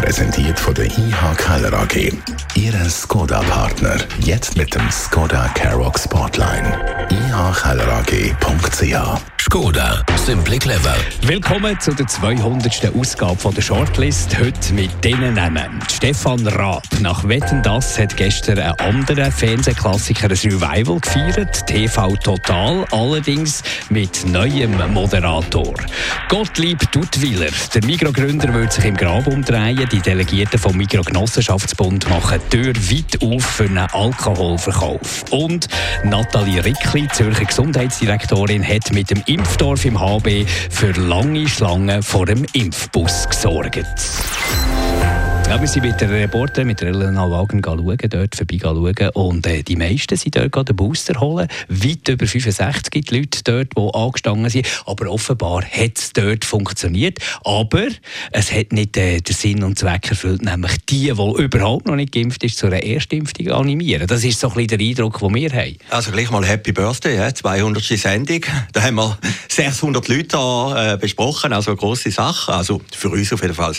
Präsentiert von der IH Keller AG. Ihre Skoda-Partner. Jetzt mit dem Skoda Karoq Spotline. ihkellerag.ch Skoda, simply clever. Willkommen zu der 200. Ausgabe von der Shortlist. Heute mit diesen Namen. Stefan Raab. Nach Wetten das hat gestern ein anderer Fernsehklassiker ein Revival gefeiert. TV Total. Allerdings mit neuem Moderator. Gottlieb Duttwiller. Der Migrogründer wird sich im Grab umdrehen. Die Delegierten vom Migro-Genossenschaftsbund machen die Tür weit auf für einen Alkoholverkauf. Und Nathalie Rickli, Zürcher Gesundheitsdirektorin, hat mit dem Impfdorf im HB für lange Schlangen vor dem Impfbus gesorgt. Ja, wir sind mit der Reporter, mit Elena Wagen schauen, dort vorbei schauen. Und äh, die meisten sind dort den Booster holen. Weit über 65 gibt Leute dort, die angestanden sind. Aber offenbar hat es dort funktioniert. Aber es hat nicht äh, den Sinn und Zweck erfüllt, nämlich die, die überhaupt noch nicht geimpft ist, zu einer Erstimpfung animieren. Das ist so ein bisschen der Eindruck, den wir haben. Also gleich mal Happy Birthday, ja, 200. Sendung. Da haben wir 600 Leute äh, besprochen, also eine grosse Sache. Also für uns auf jeden Fall.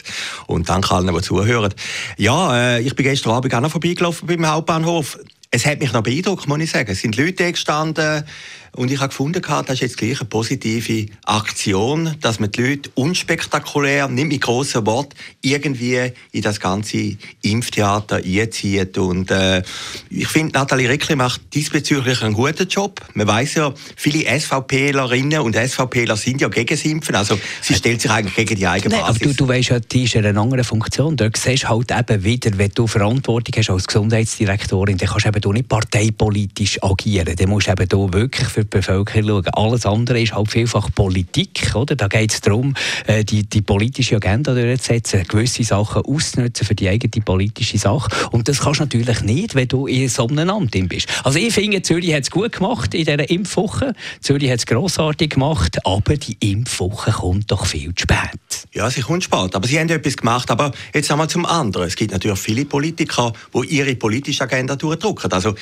Und danke allen, die zuhören hören. Ja, äh, ich bin gestern Abend auch noch vorbeigelaufen beim Hauptbahnhof. Es hat mich noch beeindruckt, muss ich sagen. Es sind Leute gestanden, und ich habe gefunden, das ist jetzt gleich eine positive Aktion, dass man die Leute unspektakulär, nicht mit grossen Worten, irgendwie in das ganze Impftheater einzieht. Und äh, ich finde, Nathalie Reckli macht diesbezüglich einen guten Job. Man weiß ja, viele SVPlerinnen und SVPler sind ja gegen das Impfen. Also sie stellt sich eigentlich gegen die eigene Basis. Nein, aber du, du weißt ja, die ist in einer anderen Funktion. Dort siehst du halt eben wieder, wenn du Verantwortung hast als Gesundheitsdirektorin, dann kannst du eben nicht parteipolitisch agieren. Dann musst du eben wirklich für für die Bevölkerung schauen. Alles andere ist halt vielfach Politik. Oder? Da geht es darum, äh, die, die politische Agenda durchzusetzen, gewisse Sachen auszunutzen für die eigene politische Sache. Und das kannst du natürlich nicht, wenn du in so einem Amt bist. Also ich finde, Zürich hat es gut gemacht in dieser Impfwoche. Zürich hat es grossartig gemacht, aber die Impfwoche kommt doch viel zu spät. Ja, sie kommt spät, aber sie haben etwas gemacht. Aber jetzt einmal zum anderen. Es gibt natürlich viele Politiker, die ihre politische Agenda durchdrücken. Also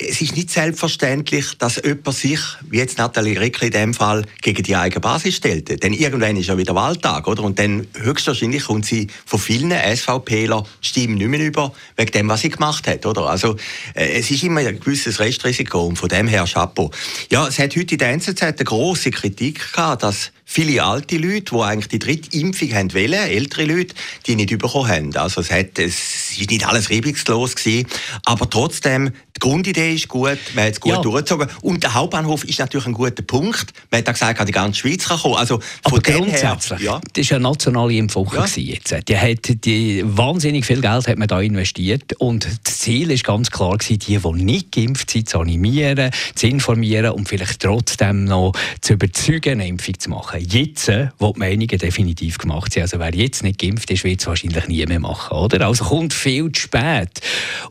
es ist nicht selbstverständlich, dass jemand sich, wie jetzt Nathalie Rickli in dem Fall, gegen die eigene Basis stellt. Denn irgendwann ist ja wieder Wahltag, oder? Und dann höchstwahrscheinlich kommt sie von vielen SVPler Stimmen nicht mehr über, wegen dem, was sie gemacht hat, oder? Also, äh, es ist immer ein gewisses Restrisiko und von dem her Chapeau. Ja, es hat heute in der NZZ eine grosse Kritik gehabt, dass viele alte Leute, die eigentlich die dritte Impfung haben wollen, ältere Leute, die nicht bekommen haben. Also es, hat, es ist nicht alles reibungslos gewesen, aber trotzdem, die Grundidee ist gut, man hat es gut ja. durchgezogen und der Hauptbahnhof ist natürlich ein guter Punkt. Man hat auch gesagt, die ganze Schweiz kann kommen. Also aber grundsätzlich, her, ja. das war eine nationale Impfwoche ja. jetzt. Die, hat, die, wahnsinnig viel Geld hat man da investiert und das Ziel ist ganz klar gewesen, die, die nicht geimpft sind, zu animieren, zu informieren und vielleicht trotzdem noch zu überzeugen, eine Impfung zu machen jetzt, äh, wo die Meinungen definitiv gemacht sind. Also wer jetzt nicht geimpft ist, wird es wahrscheinlich nie mehr machen. Oder? Also kommt viel zu spät.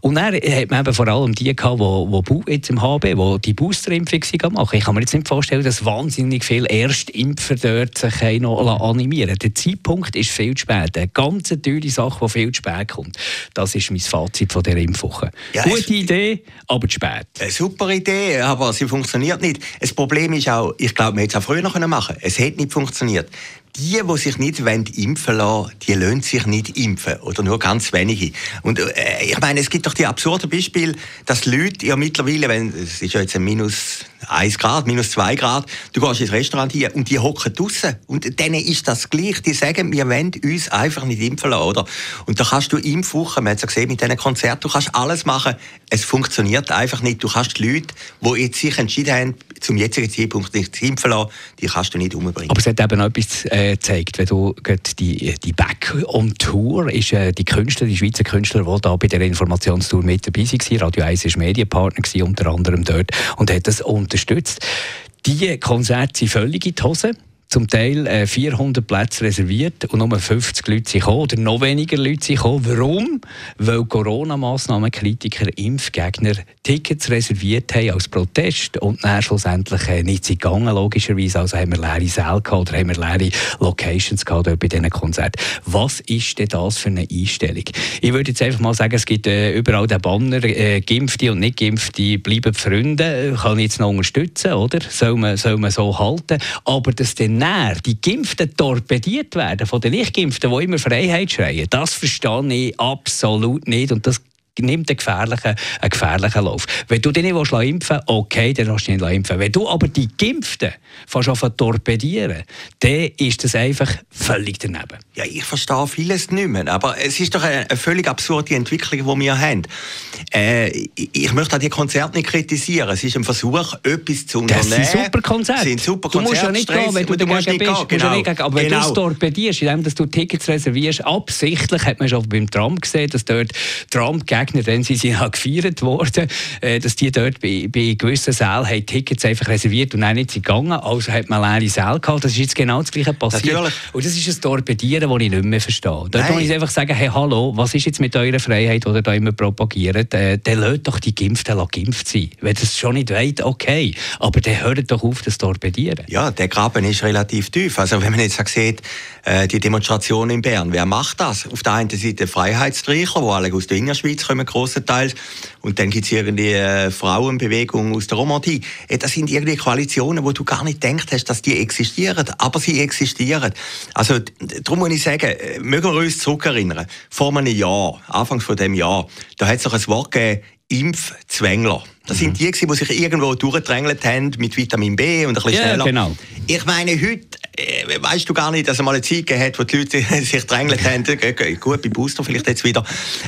Und dann hat man eben vor allem die gehabt, die, die jetzt im HB, die die Boosterimpfung machen. Ich kann mir jetzt nicht vorstellen, dass wahnsinnig viele Erstimpfer dort sich noch animieren Der Zeitpunkt ist viel zu spät. Eine ganz teure Sache, die viel zu spät kommt. Das ist mein Fazit von dieser Impfwoche. Ja, Gute Idee, aber zu spät. Eine super Idee, aber sie funktioniert nicht. Das Problem ist auch, ich glaube, man hätte es auch früher noch machen können. Es nicht funktioniert. Die, die sich nicht impfen lassen die lassen sich nicht impfen. Oder nur ganz wenige. Und äh, ich meine, es gibt doch die absurde Beispiele, dass Leute ja mittlerweile, wenn, es ist ja jetzt ein Minus 1 Grad, minus 2 Grad, du gehst ins Restaurant hier und die hocken draußen. Und denen ist das gleich. Die sagen, wir wollen uns einfach nicht impfen lassen, oder? Und da kannst du Impfwochen, man hat es ja gesehen mit diesen Konzerten, du kannst alles machen. Es funktioniert einfach nicht. Du kannst die Leute, die jetzt sich entschieden haben, zum jetzigen Zeitpunkt nicht impfen lassen, die kannst du nicht umbringen. Aber es hat eben etwas äh, gezeigt, wenn du die, die Back on Tour ist äh, die Künstler, die Schweizer Künstler, die da bei der Informationstour mit dabei waren. Radio 1 war Medienpartner, unter anderem dort, und hat das unterstützt. Die Konzerte sind völlig in die Hose. Zum Teil 400 äh, Plätze reserviert und nur 50 Leute sind gekommen, oder noch weniger Leute sind gekommen. Warum? Weil Corona-Massnahmenkritiker, Impfgegner Tickets reserviert haben als Protest und dann schlussendlich äh, nicht sind gegangen, logischerweise. Also haben wir leere Säle gehabt oder haben wir leere Locations gehabt bei diesen Konzerten. Was ist denn das für eine Einstellung? Ich würde jetzt einfach mal sagen, es gibt äh, überall den Banner, äh, Geimpfte und nicht Geimpfte bleiben Freunde. Kann ich jetzt noch unterstützen, oder? Soll man, soll man so halten. Aber dass dann die Geimpften torpediert werden von den Nicht-Geimpften, die immer Freiheit schreien, das verstehe ich absolut nicht. Und das nimmt einen gefährlichen, einen gefährlichen Lauf. Wenn du dich nicht impfen willst, okay, dann du nicht impfen. Wenn du aber die Geimpften fast auf torpedieren, dann ist das einfach völlig daneben. Ja, ich verstehe vieles nicht mehr, aber es ist doch eine, eine völlig absurde Entwicklung, die wir haben. Äh, ich möchte auch die Konzerte nicht kritisieren. Es ist ein Versuch, etwas zu unternehmen. Das sind super Konzerte. Sind super du musst ja nicht gehen, wenn du, du dagegen bist. Genau. Nicht gehen. Aber wenn genau. du es torpedierst, indem du Tickets reservierst, absichtlich, hat man schon beim Trump gesehen, dass dort Trump-Gegner, dann sind sie ja gefeiert worden, äh, dass die dort bei, bei gewissen Sälen Tickets einfach reserviert und dann nicht sind gegangen. Also hat man leere Säle gehabt. Das ist jetzt genau das Gleiche passiert. Natürlich. Und das ist ein Torpedieren, das ich nicht mehr verstehe. Dort muss ich einfach sagen, hey, hallo, was ist jetzt mit eurer Freiheit, die ihr da immer propagiert? Äh, dann lasst doch die Geimpften geimpft sein. Wenn das schon nicht wollt, okay. Aber dann hört doch auf, das Torpedieren. Ja, der Graben ist relativ tief. Also wenn man jetzt sieht, äh, die Demonstration in Bern, wer macht das? Auf der einen Seite Freiheitsstreicher, die alle aus der Innerschweiz kommen, grossenteils. Und dann gibt es irgendwie äh, Frauenbewegung aus der Romandie. Äh, das sind irgendwie Koalitionen, wo du gar nicht denkst hast, dass die existieren. Aber sie existieren. Also, darum muss ich sagen, äh, mögen wir uns zurückerinnern. Vor einem Jahr, Anfangs von dem Jahr, da hat es noch ein Wort gegeben, Impfzwängler. Das sind die, die sich irgendwo durchgedrängelt haben mit Vitamin B und ein bisschen schneller. Ja, genau. Ich meine, heute äh, weißt du gar nicht, dass es mal eine Zeit gegeben hat, wo die Leute sich drängelt haben. Gut, bei Booster vielleicht jetzt wieder.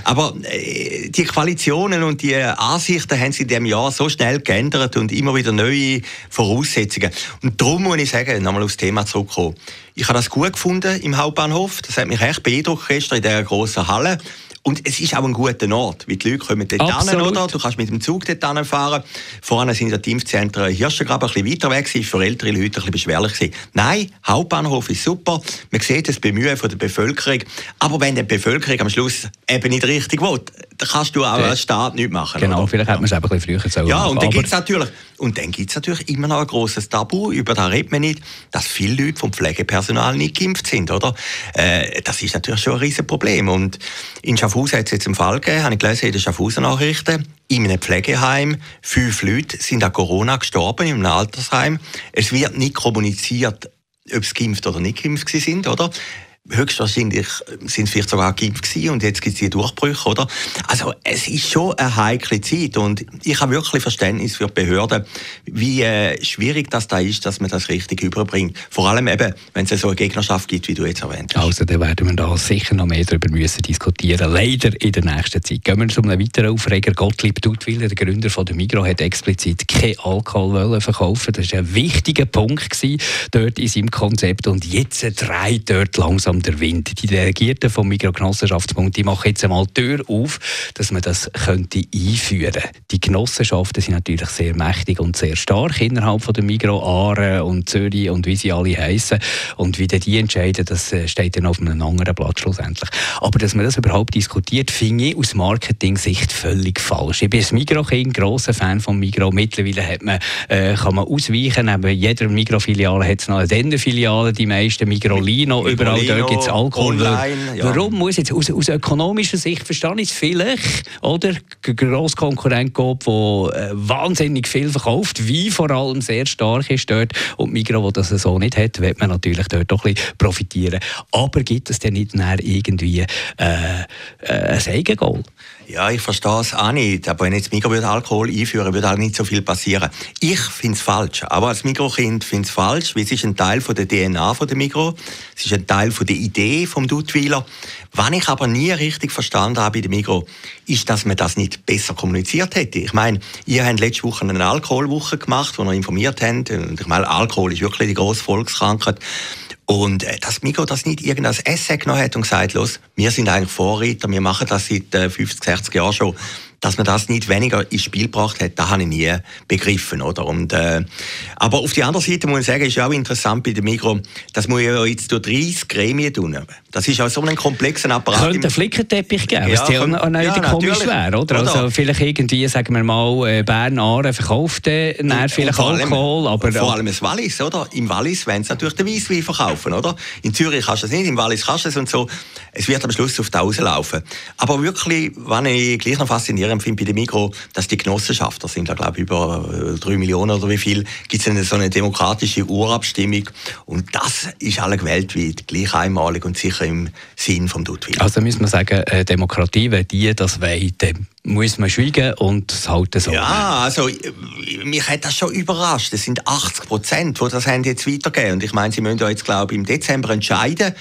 Aber äh, die Koalitionen und die Ansichten haben sich in diesem Jahr so schnell geändert und immer wieder neue Voraussetzungen. Und darum muss ich sagen, nochmal aufs Thema zurückkommen. Ich habe das gut gefunden im Hauptbahnhof. Das hat mich echt beeindruckt gestern in dieser grossen Halle. Und es ist auch ein guter Ort, weil die Leute kommen dort hin, oder? Du kannst mit dem Zug dort fahren. Vorne sind die Impfzentren Hirschengraben ein bisschen weiter weg, gewesen, für ältere Leute ein bisschen beschwerlich gewesen. Nein, Hauptbahnhof ist super. Man sieht das Bemühen von der Bevölkerung. Aber wenn die Bevölkerung am Schluss eben nicht richtig will, dann kannst du auch als Staat nichts machen. Genau, oder? vielleicht hätte man es eben ein bisschen früher sollen Ja, und dann gibt es natürlich, und dann gibt's natürlich immer noch ein grosses Tabu, über das redet man nicht, dass viele Leute vom Pflegepersonal nicht geimpft sind, oder? Äh, das ist natürlich schon ein riesen Problem. Und in Schaffhausen hat es jetzt einen Fall gegeben, habe ich gelesen in den Schaffhausen Nachrichten. In einem Pflegeheim, fünf Leute sind an Corona gestorben, einem Altersheim. Es wird nicht kommuniziert, ob sie geimpft oder nicht geimpft sind, oder? Höchstwahrscheinlich sind es vielleicht sogar geimpft gewesen und jetzt gibt es die Durchbrüche, oder? Also es ist schon eine heikle Zeit und ich habe wirklich Verständnis für die Behörden, wie äh, schwierig das da ist, dass man das richtig überbringt. Vor allem eben, wenn es so eine Gegnerschaft gibt, wie du jetzt erwähnt hast. Also da werden wir da sicher noch mehr darüber müssen diskutieren, leider in der nächsten Zeit. Gehen wir zu einem weiteren Aufreger. Gottlieb Duttwiller, der Gründer von der Migros, hat explizit kein Alkohol verkaufen Das war ein wichtiger Punkt dort in seinem Konzept und jetzt dreht dort langsam der Wind. Die Delegierten vom Mikrogenossenschaftsbund die machen jetzt einmal die Tür auf, dass man das könnte einführen Die Genossenschaften sind natürlich sehr mächtig und sehr stark innerhalb von der Migro, Aare und Zürich und wie sie alle heißen. Und wie die entscheiden, das äh, steht dann auf einem anderen Blatt schlussendlich. Aber dass man das überhaupt diskutiert, finde ich aus Marketing-Sicht völlig falsch. Ich bin ein Migro-Kind, grosser Fan von Migro. Mittlerweile hat man, äh, kann man ausweichen. Neben jeder Migro-Filiale hat es noch eine Denner-Filiale, die meisten Migrolino, überall dort gibt es Alkohol. Online, ja. Warum muss jetzt aus, aus ökonomischer Sicht verstehe ich es vielleicht, oder? Grosskonkurrent gibt, der äh, wahnsinnig viel verkauft, wie vor allem sehr stark ist dort und Migros, wo das so nicht hat, wird man natürlich dort doch ein bisschen profitieren. Aber gibt es denn nicht irgendwie äh, äh, ein Eigengoal? Ja, ich verstehe es auch nicht. Aber wenn jetzt Migros Alkohol einführen würde, auch nicht so viel passieren. Ich finde es falsch. Aber als Mikrokind finde ich es falsch, weil es ist ein Teil von der DNA von der Migros. Es ist ein Teil von der Idee vom Duttweiler. Was ich aber nie richtig verstanden habe bei der Migros, ist, dass man das nicht besser kommuniziert hätte. Ich meine, ihr habt letzte Woche eine Alkoholwoche gemacht, wo ihr informiert habt. Und ich meine, Alkohol ist wirklich die grosse Volkskrankheit. Und äh, dass Migros das nicht irgendein Essay genommen hat und gesagt, los, wir sind eigentlich Vorreiter, wir machen das seit äh, 50, 60 Jahren schon, dass man das nicht weniger ins Spiel gebracht hat, das habe ich nie begriffen, oder? Und, äh, aber auf die andere Seite muss ich sagen, ist auch interessant bei der Mikro, das muss ja jetzt durch 30 Gremien tun. Das ist auch so ein komplexer Apparat. Könnte einen Flickenteppich geben, Ja, was ja, auch nicht ja, komisch natürlich. wäre, oder? Oder? Also vielleicht irgendwie, sagen wir mal, äh, Bern Aare verkauft dann vielleicht vor allem- Alkohol, aber vor allem das Wallis, oder? Im Wallis wollen sie natürlich den Weisswein verkaufen, oder? In Zürich kannst du das nicht, im Wallis kannst du es und so. Es wird am Schluss auf die rauslaufen. Aber wirklich, was ich gleich noch faszinierend finde bei dem Mikro, dass die Genossenschaften, das sind da glaube ich über äh, drei Millionen oder wie viel, gibt es eine, so eine demokratische Urabstimmung und das ist alle weltweit gleich einmalig und sicher im Sinn vom Dudwil. Also müssen wir sagen, äh, Demokratie, wenn die das wollen, dann muss man schweigen und es halten so. Ja, also äh, mich hat das schon überrascht. Es sind 80 Prozent, die das haben jetzt weitergeben. Und ich meine, sie müssen ja jetzt, glaube ich, im Dezember entscheiden,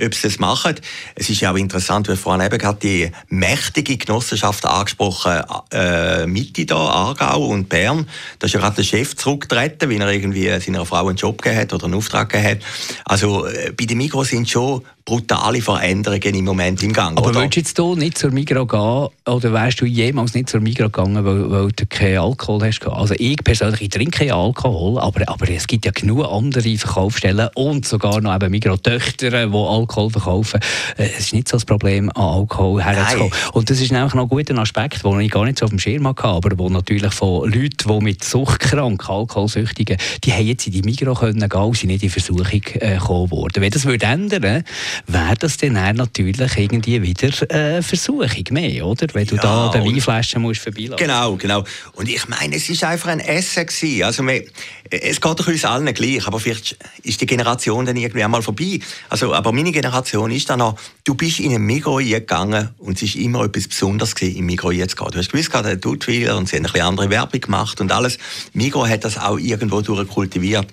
ob sie das machen. Es ist ja auch interessant, wie vorhin eben gerade die mächtige Genossenschaft angesprochen, äh, Mitte da, Aargau und Bern. Da ist ja gerade der Chef zurückgetreten, weil er irgendwie seiner Frau einen Job gegeben oder einen Auftrag gegeben hat. Also äh, bei den Migros sind schon brutale Veränderungen im Moment im Gang. Aber oder? würdest du jetzt du nicht zur Migros gehen oder wärst du jemals nicht zur Migros gegangen, weil, weil du keinen Alkohol hast? Also ich persönlich ich trinke keinen Alkohol, aber, aber es gibt ja genug andere Verkaufsstellen und sogar noch eben Migros-Töchter, die Alkohol verkaufen. Äh, Es ist nicht so das Problem, an Alkohol herzukommen. Und das ist nämlich noch ein guter Aspekt, den ich gar nicht so auf dem Schirm hatte, aber wo natürlich von Leuten, die mit Suchtkrank, Alkoholsüchtigen, die haben jetzt in die Migros können gehen und sind nicht in Versuchung äh, gekommen worden. Wenn das würde ändern, wäre das dann natürlich irgendwie wieder äh, Versuchung mehr, oder? Wenn du Ja, da den Weinflaschen musst vorbeilassen. Genau, genau. Und ich meine, es ist einfach ein Essen gewesen. Also wir, es geht doch uns allen gleich, aber vielleicht ist die Generation dann irgendwie einmal vorbei. Also, aber meine Generation ist dann noch, du bist in ein Migros gegangen und es ist immer etwas Besonderes gewesen, im Migros zu gehen. Du hast gewusst, gerade der Dudweiler und sie haben ein bisschen andere Werbung gemacht und alles. Migros hat das auch irgendwo durchkultiviert.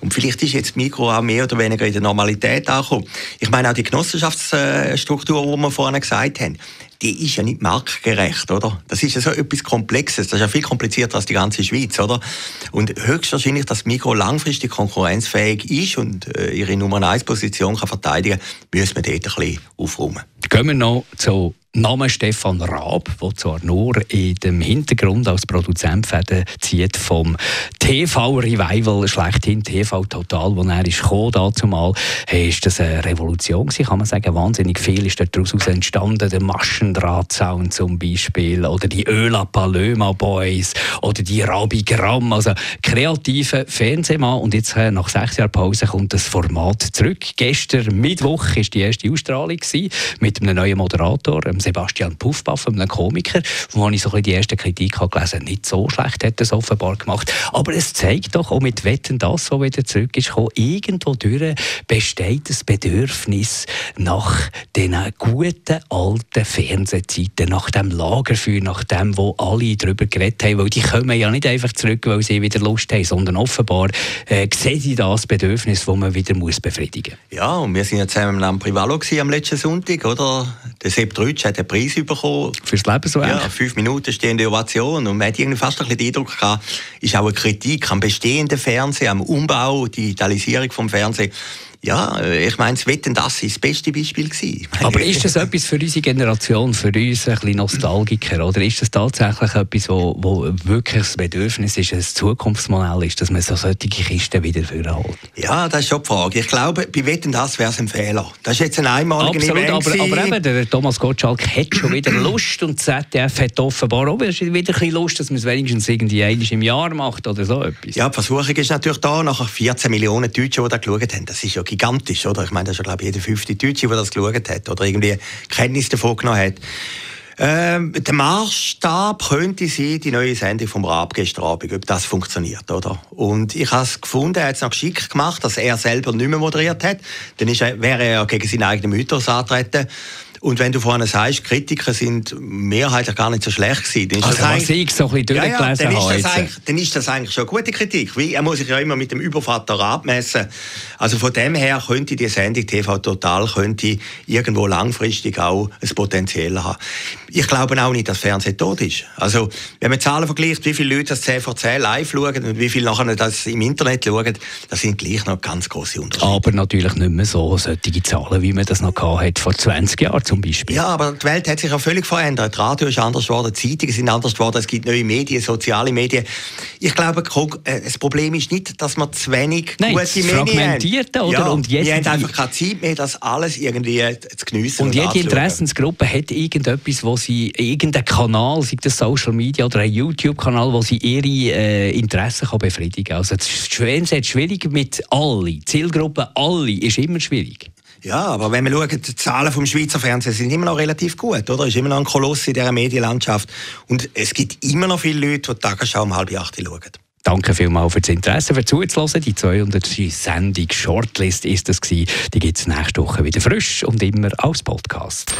Und vielleicht ist jetzt Migros auch mehr oder weniger in der Normalität angekommen. Ich meine auch die Genossenschaftsstruktur, die wir vorhin gesagt haben, die ist ja nicht marktgerecht, oder? Das ist ja so etwas Komplexes. Das ist ja viel komplizierter als die ganze Schweiz, oder? Und höchstwahrscheinlich, dass Mikro langfristig konkurrenzfähig ist und äh, ihre Nummer 1 Position kann verteidigen, müssen wir dort ein bisschen aufräumen. Gehen wir noch zu Namen Stefan Raab, der zwar nur in dem Hintergrund als Produzent Fäden zieht vom TV-Revival schlechthin, TV Total, wo er ist gekommen, dazumal, hey, ist das eine Revolution gewesen, kann man sagen. Wahnsinnig viel ist daraus entstanden. Der Maschendrahtzaun zum Beispiel oder die Öla Palöma Boys oder die Rabi Gramm, also kreative Fernsehmann. Und jetzt äh, nach sechs Jahren Pause kommt das Format zurück. Gestern Mittwoch ist die erste Ausstrahlung gewesen, mit einem neuen Moderator, Sebastian Puffpaff, einem Komiker, wo ich so die erste Kritik habe gelesen nicht so schlecht hat er es offenbar gemacht. Aber es zeigt doch auch mit Wetten, das so wieder zurück ist, gekommen, irgendwo durch besteht das Bedürfnis nach den guten alten Fernsehzeiten, nach dem Lagerfeuer, nach dem, wo alle darüber geredet haben, weil die kommen ja nicht einfach zurück, weil sie wieder Lust haben, sondern offenbar äh, sehen sie das Bedürfnis, das man wieder muss befriedigen muss. Ja, und wir sind ja zusammen am Privalo am letzten Sonntag, oder? Der Sepp Drütsch hat den Preis bekommen. Fürs Lebenswerk. Ja, fünf Minuten stehende Ovation. Und man hat irgendwie fast ein bisschen den Eindruck gehabt, ist auch eine Kritik am bestehenden Fernsehen, am Umbau, Digitalisierung vom Fernsehen. Ja, äh, ich meine, das Wetten, das ist das beste Beispiel gewesen. Aber ist das etwas für unsere Generation, für uns ein bisschen Nostalgiker, oder ist das tatsächlich etwas, wo, wo wirklich das Bedürfnis ist, ein Zukunftsmodell ist, dass man so solche Kisten wieder vorholt? Ja, das ist schon die Frage. Ich glaube, bei Wetten, das wäre es ein Fehler. Das ist jetzt ein einmaliger Absolut, Event aber, aber eben, der Thomas Gottschalk hat schon wieder Lust und ZDF hat offenbar auch wieder ein bisschen Lust, dass man es wenigstens irgendwie einmal im Jahr macht oder so etwas. Ja, die Versuchung ist natürlich da, nach 14 Millionen Deutschen, die da geschaut haben. Das ist ja gigantisch, oder? Ich meine, das ist ja, glaube ich, jeder fünfte Deutsche, der das geschaut hat oder irgendwie Kenntnis davon genommen hat. Ähm, der Maßstab könnte sein, die neue Sendung vom Raab gestern Abend, ob das funktioniert, oder? Und ich habe es gefunden, er hat es noch geschickt gemacht, dass er selber nicht mehr moderiert hat. Dann ist er, wäre er gegen seinen eigenen Mythos antreten. Und wenn du vorhin sagst, Kritiker sind mehrheitlich gar nicht so schlecht gewesen, dann ist Also das eigentlich- ich so ein bisschen ja, ja, dann, ist das eigentlich, dann ist das eigentlich schon eine gute Kritik. Weil er muss sich ja immer mit dem Übervater abmessen. Also von dem her könnte die Sendung TV Total könnte irgendwo langfristig auch ein Potenzial haben. Ich glaube auch nicht, dass Fernsehen tot ist. Also wenn man Zahlen vergleicht, wie viele Leute das 10 vor 10 live schauen und wie viele nachher das im Internet schauen, das sind gleich noch ganz große Unterschiede. Aber natürlich nicht mehr so solche Zahlen, wie man das noch gehabt hat vor 20 Jahren zum Beispiel. Ja, aber die Welt hat sich ja völlig verändert. Das Radio ist anders geworden, die Zeitungen sind anders geworden, es gibt neue Medien, soziale Medien. Ich glaube, äh, das Problem ist nicht, dass wir zu wenig Nein, gute Medien haben. Oder? Ja, und wir haben einfach keine Zeit mehr, das alles irgendwie zu geniessen. Und, und jede Interessensgruppe hat irgendetwas, wo sie, irgendeinen Kanal, sei das Social Media oder ein YouTube-Kanal, wo sie ihre äh, Interessen kann befriedigen kann. Also das ist schwierig mit allen. Zielgruppe alle ist immer schwierig. Ja, aber wenn wir schauen, die Zahlen vom Schweizer Fernsehen sind immer noch relativ gut, oder? Es ist immer noch ein Koloss in dieser Medienlandschaft. Und es gibt immer noch viele Leute, die die Tagesschau um halb acht schauen. Danke vielmals für das Interesse, für zuzuhören. Die 200. Sendung Shortlist ist das gewesen. Die gibt es nächste Woche wieder frisch und immer als Podcast.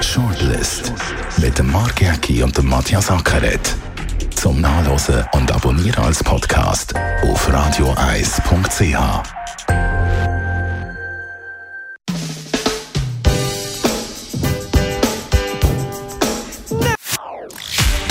Shortlist mit dem Mark Jäcki und dem Matthias Ackeret. Zum Nachlesen und Abonnieren als Podcast auf radioeis.ch.